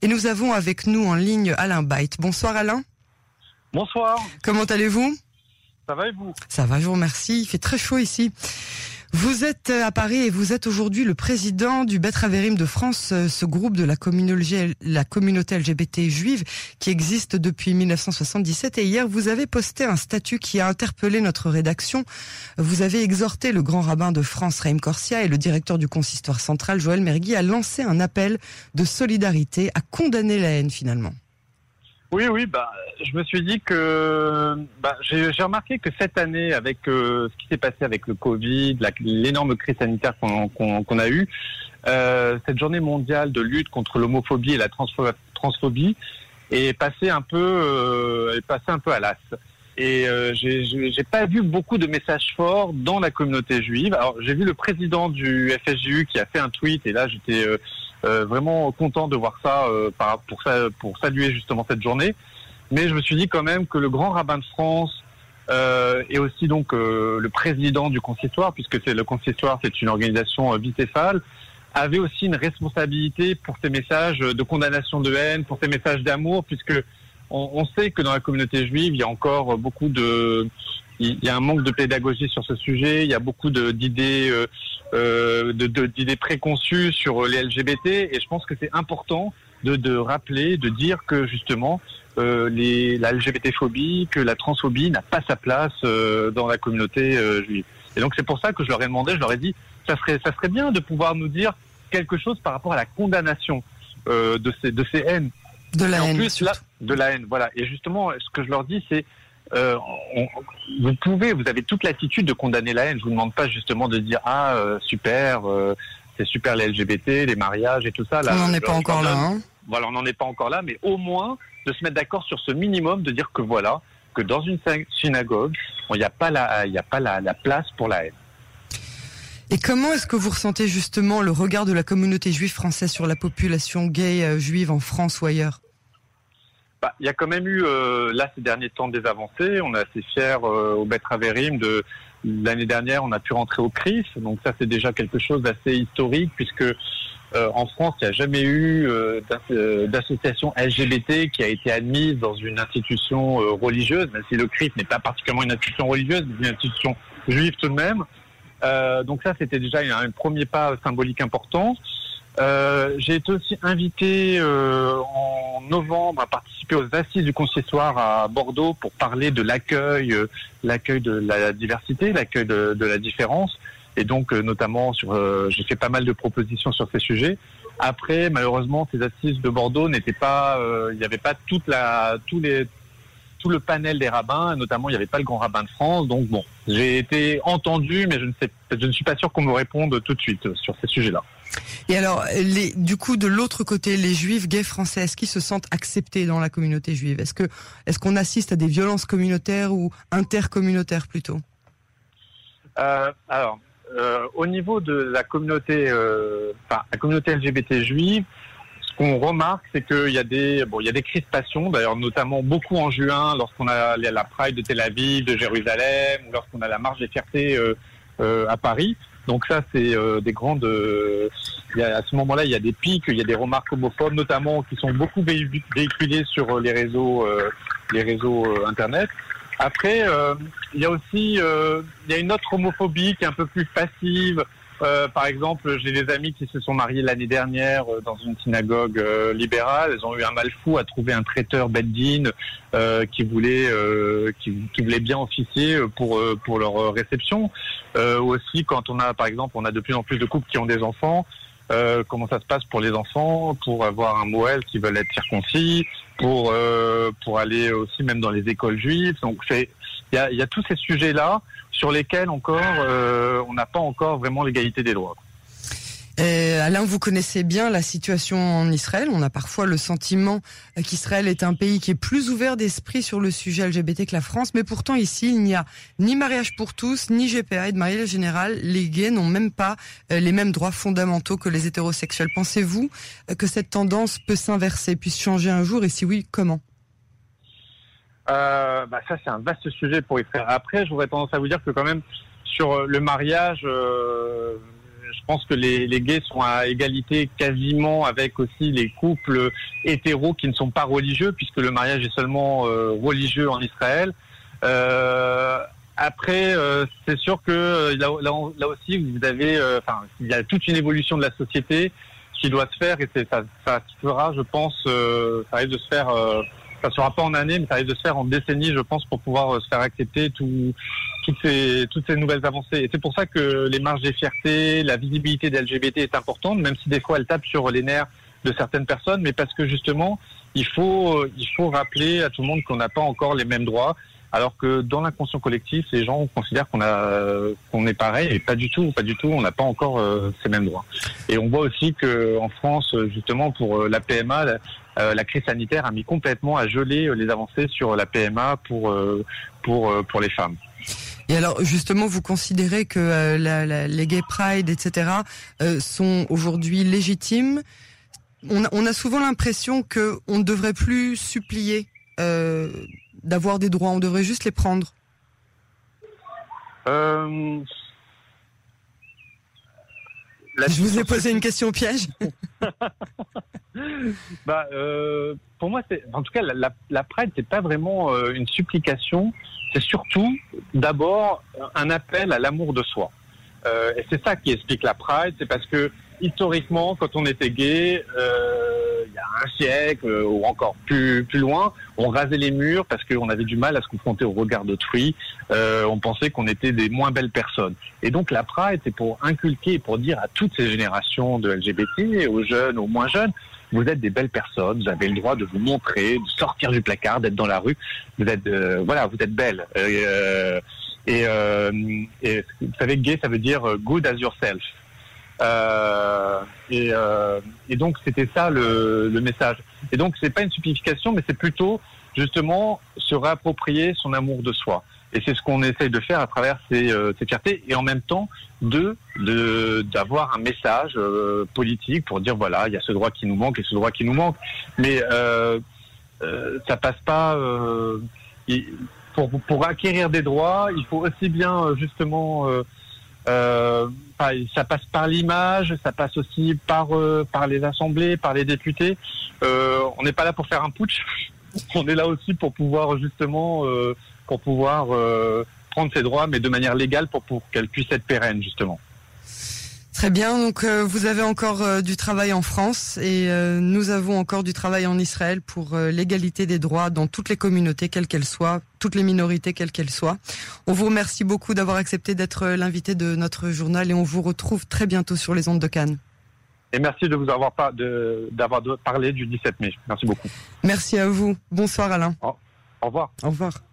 Et nous avons avec nous en ligne Alain Byte. Bonsoir Alain. Bonsoir. Comment allez-vous? Ça va et vous? Ça va, je vous remercie. Il fait très chaud ici. Vous êtes à Paris et vous êtes aujourd'hui le président du Betraverim de France, euh, ce groupe de la communauté, LGBT juive qui existe depuis 1977. Et hier, vous avez posté un statut qui a interpellé notre rédaction. Vous avez exhorté le grand rabbin de France, Raïm Corsia, et le directeur du consistoire central, Joël Mergui, à lancer un appel de solidarité, à condamner la haine finalement. Oui, oui, bah, je me suis dit que bah, j'ai remarqué que cette année, avec euh, ce qui s'est passé avec le Covid, l'énorme crise sanitaire qu'on a eue, euh, cette journée mondiale de lutte contre l'homophobie et la transphobie est passée un peu, euh, est passée un peu à l'as. Et euh, j'ai pas vu beaucoup de messages forts dans la communauté juive. Alors j'ai vu le président du FSJU qui a fait un tweet et là j'étais euh, euh, vraiment content de voir ça, euh, pour, pour saluer justement cette journée. Mais je me suis dit quand même que le grand rabbin de France euh, et aussi donc le président du consistoire, puisque c'est le consistoire, c'est une organisation bicéphale, avait aussi une responsabilité pour ces messages de condamnation de haine, pour ces messages d'amour, puisque on, on, sait que dans la communauté juive, il y a encore beaucoup de il y a un manque de pédagogie sur ce sujet. Il y a beaucoup d'idées, euh, euh, d'idées préconçues sur les LGBT, et je pense que c'est important de, de, rappeler, de dire que justement euh, les, la LGBT-phobie, que la transphobie n'a pas sa place euh, dans la communauté euh, juive. Et donc c'est pour ça que je leur ai demandé, je leur ai dit, ça serait, ça serait bien de pouvoir nous dire quelque chose par rapport à la condamnation euh, de ces, de ces haines. De la et haine. En plus, là, de la haine, voilà. Et justement, ce que je leur dis, c'est euh, on, vous pouvez, vous avez toute l'attitude de condamner la haine. Je vous demande pas justement de dire ah euh, super, euh, c'est super les LGBT, les mariages et tout ça. Là, on n'en est pas encore là. Hein voilà, on n'en est pas encore là, mais au moins de se mettre d'accord sur ce minimum, de dire que voilà, que dans une synagogue, il n'y a pas la, il n'y a pas la, la place pour la haine. Et comment est-ce que vous ressentez justement le regard de la communauté juive française sur la population gay juive en France ou ailleurs? Bah, y a quand même eu euh, là ces derniers temps des avancées. On est assez fiers euh, au Betraverim de l'année dernière, on a pu rentrer au CRIS. Donc ça c'est déjà quelque chose d'assez historique puisque euh, en France il n'y a jamais eu euh, d'association LGBT qui a été admise dans une institution religieuse, même si le CRIS n'est pas particulièrement une institution religieuse, mais une institution juive tout de même. donc ça c'était déjà un, premier pas symbolique important. J'ai été aussi invité en novembre à participer aux assises du consistoire à Bordeaux pour parler de l'accueil, euh, l'accueil de la diversité, l'accueil de, de, la différence. Et donc, euh, notamment, sur, euh, j'ai fait pas mal de propositions sur ces sujets. Après, malheureusement, ces assises de Bordeaux n'étaient pas, il n'y avait pas toute la, tous les, tout le panel des rabbins, notamment il n'y avait pas le grand rabbin de France. Donc bon, j'ai été entendu, mais je ne sais, je ne suis pas sûr qu'on me réponde tout de suite sur ces sujets-là. Et alors, les, du coup, de l'autre côté, les juifs gays français, est-ce qu'ils se sentent acceptés dans la communauté juive? Est-ce que, est-ce qu'on assiste à des violences communautaires ou intercommunautaires plutôt? Euh, Alors, euh, au niveau de la communauté, euh, enfin, la communauté LGBT juive, ce qu'on remarque, c'est qu'il y a des, bon, il y a des crispations, d'ailleurs, notamment beaucoup en juin, lorsqu'on a la Pride de Tel Aviv, de Jérusalem, ou lorsqu'on a la marche des fiertés à Paris. Donc ça, c'est euh, des grandes. Euh, y a, à ce moment-là, il y a des pics, il y a des remarques homophobes, notamment qui sont beaucoup véhiculées sur les réseaux, euh, les réseaux euh, internet. Après, euh, il y a aussi, il y a une autre homophobie qui est un peu plus passive. Par exemple, j'ai des amis qui se sont mariés l'année dernière dans une synagogue libérale. Elles ont eu un mal fou à trouver un traiteur beddin qui voulait, qui, qui, voulait bien officier pour pour leur réception. aussi, quand on a, par exemple, on a de plus en plus de couples qui ont des enfants. Euh, comment ça se passe pour les enfants, pour avoir un Moël qui veulent être circoncis, pour euh, pour aller aussi même dans les écoles juives. Donc c'est il y a, tous ces sujets là sur lesquels encore euh, on n'a pas encore vraiment l'égalité des droits. Euh, Alain, vous connaissez bien la situation en Israël. On a parfois le sentiment qu'Israël est un pays qui est plus ouvert d'esprit sur le sujet LGBT que la France, mais pourtant ici, il n'y a ni mariage pour tous, ni GPA et de mariage général. Les gays n'ont même pas euh, les mêmes droits fondamentaux que les hétérosexuels. Pensez-vous que cette tendance peut s'inverser, puisse changer un jour, et si oui, comment? Euh, bah ça, c'est un vaste sujet pour Israël. Après, j'aurais tendance à vous dire que quand même, sur le mariage... Euh pense que les, les gays sont à égalité quasiment avec aussi les couples hétéros qui ne sont pas religieux, puisque le mariage est seulement euh, religieux en Israël. Euh, après, euh, c'est sûr que là, là, aussi, vous avez, enfin, il y a toute une évolution de la société qui doit se faire et ça, ça se fera, je pense, ça risque de se faire ça sera pas en année, mais ça risque de se faire en décennies, je pense, pour pouvoir euh, se faire accepter tout, toutes ces toutes ces nouvelles avancées. Et c'est pour ça que les marges des fiertés, la visibilité des LGBT est importante, même si des fois elle tape sur les nerfs de certaines personnes, mais parce que justement, il faut il faut rappeler à tout le monde qu'on n'a pas encore les mêmes droits alors que dans l'inconscient collectif, les gens considèrent qu'on est pareil et pas du tout, pas du tout. On n'a pas encore euh, ces mêmes droits. Et on voit aussi que en France, justement pour euh, la PMA, la, euh, la, crise sanitaire a mis complètement à geler les avancées sur la PMA pour pour pour les femmes. Et alors justement, vous considérez que les gay pride, etc., sont aujourd'hui légitimes on a, on a souvent l'impression que on ne devrait plus supplier d'avoir des droits On devrait juste les prendre euh... Je vous ai posé une question piège. bah, euh, pour moi, c'est en tout cas la, la, la Pride, c'est pas vraiment euh, une supplication. C'est surtout d'abord un appel à l'amour de soi. Euh, et c'est ça qui explique la Pride. C'est parce que historiquement, quand on était gay, euh, il y a un siècle euh, ou encore plus plus loin, on rasait les murs parce qu'on avait du mal à se confronter au regard d'autrui. Euh, on pensait qu'on était des moins belles personnes. Et donc la Pride, c'est pour inculquer, pour dire à toutes ces générations de LGBT, aux jeunes, aux moins jeunes, vous êtes des belles personnes, vous avez le droit de vous montrer, de sortir du placard, d'être dans la rue. Vous êtes, euh, voilà, vous êtes belles. Euh, et, et, vous savez, gay, ça veut dire good as yourself. Euh, et, euh, et, donc c'était ça le, le, message. Et donc c'est pas une simplification, mais c'est plutôt justement se réapproprier son amour de soi. Et c'est ce qu'on essaye de faire à travers ces, euh, ces fiertés et en même temps de d'avoir un message euh, politique pour dire voilà il y a ce droit qui nous manque et ce droit qui nous manque. Mais euh, euh ça passe pas. pour pour acquérir des droits, il faut aussi bien justement euh, ça passe par l'image, ça passe aussi par euh, par les assemblées, par les députés. Euh, on n'est pas là pour faire un putsch. On est là aussi pour pouvoir justement pour pouvoir prendre ses droits, mais de manière légale pour pour qu'elle puisse être pérenne justement. Très bien, donc euh, vous avez encore euh, du travail en France et euh, nous avons encore du travail en Israël pour l'égalité des droits dans toutes les communautés, quelles qu'elles soient, toutes les minorités, quelles qu'elles soient. On vous remercie beaucoup d'avoir accepté d'être l'invité de notre journal et on vous retrouve très bientôt sur les ondes de Cannes. Et merci de vous avoir pas d'avoir parlé du 17 mai. Merci beaucoup. Merci à vous. Bonsoir Alain. au revoir. Au revoir.